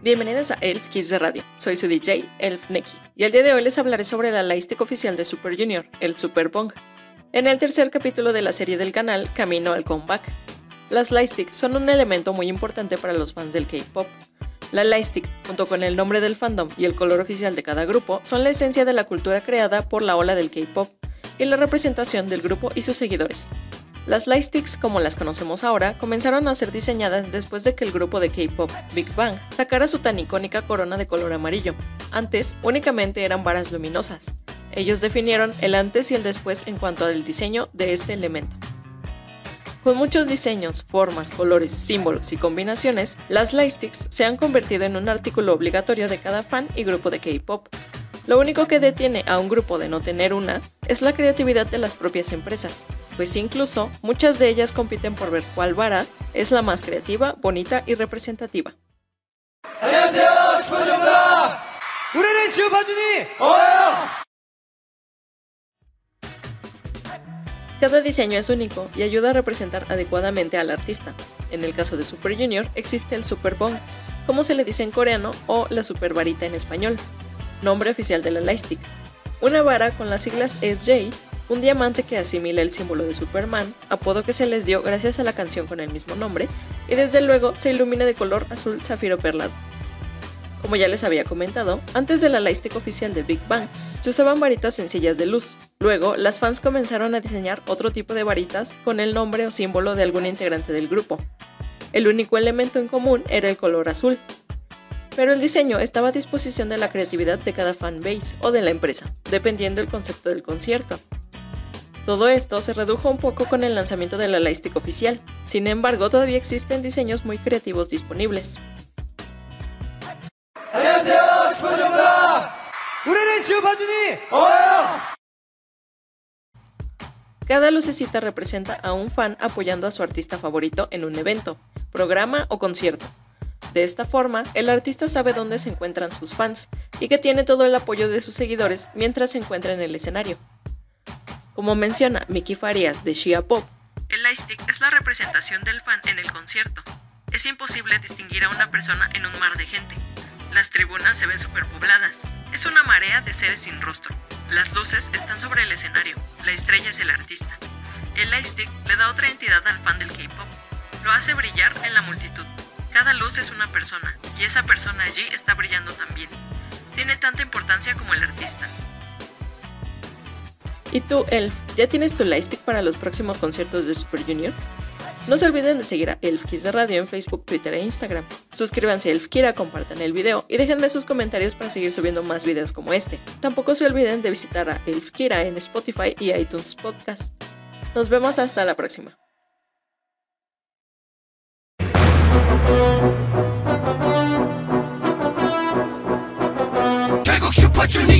Bienvenidos a Elf Kids de Radio. Soy su DJ, Elf Neki, y el día de hoy les hablaré sobre la Lightstick oficial de Super Junior, el Super Pong. En el tercer capítulo de la serie del canal, Camino al Comeback. Las Lightsticks son un elemento muy importante para los fans del K-pop. La Lightstick, junto con el nombre del fandom y el color oficial de cada grupo, son la esencia de la cultura creada por la ola del K-pop y la representación del grupo y sus seguidores. Las lightsticks, como las conocemos ahora, comenzaron a ser diseñadas después de que el grupo de K-pop Big Bang sacara su tan icónica corona de color amarillo. Antes, únicamente eran varas luminosas. Ellos definieron el antes y el después en cuanto al diseño de este elemento. Con muchos diseños, formas, colores, símbolos y combinaciones, las lightsticks se han convertido en un artículo obligatorio de cada fan y grupo de K-pop, lo único que detiene a un grupo de no tener una es la creatividad de las propias empresas, pues incluso muchas de ellas compiten por ver cuál vara es la más creativa, bonita y representativa. Cada diseño es único y ayuda a representar adecuadamente al artista. En el caso de Super Junior existe el Super Bong, como se le dice en coreano, o la Super Varita en español, nombre oficial de la Lightstick. Una vara con las siglas SJ, un diamante que asimila el símbolo de Superman, apodo que se les dio gracias a la canción con el mismo nombre, y desde luego se ilumina de color azul zafiro perlado. Como ya les había comentado, antes de la oficial de Big Bang, se usaban varitas sencillas de luz. Luego, las fans comenzaron a diseñar otro tipo de varitas con el nombre o símbolo de algún integrante del grupo. El único elemento en común era el color azul, pero el diseño estaba a disposición de la creatividad de cada fanbase o de la empresa, dependiendo del concepto del concierto. Todo esto se redujo un poco con el lanzamiento de la Lightstick oficial, sin embargo todavía existen diseños muy creativos disponibles. Cada lucecita representa a un fan apoyando a su artista favorito en un evento, programa o concierto, de esta forma, el artista sabe dónde se encuentran sus fans y que tiene todo el apoyo de sus seguidores mientras se encuentra en el escenario. Como menciona Mickey Farias de Shia Pop, el lightstick es la representación del fan en el concierto. Es imposible distinguir a una persona en un mar de gente. Las tribunas se ven superpobladas. Es una marea de seres sin rostro. Las luces están sobre el escenario. La estrella es el artista. El lightstick le da otra entidad al fan del K-pop. Lo hace brillar en la multitud. Cada luz es una persona, y esa persona allí está brillando también. Tiene tanta importancia como el artista. ¿Y tú, Elf, ya tienes tu lightstick para los próximos conciertos de Super Junior? No se olviden de seguir a Elf Kiss de Radio en Facebook, Twitter e Instagram. Suscríbanse a Elf Kira, compartan el video y déjenme sus comentarios para seguir subiendo más videos como este. Tampoco se olviden de visitar a Elf Kira en Spotify y iTunes Podcast. Nos vemos hasta la próxima. Junior.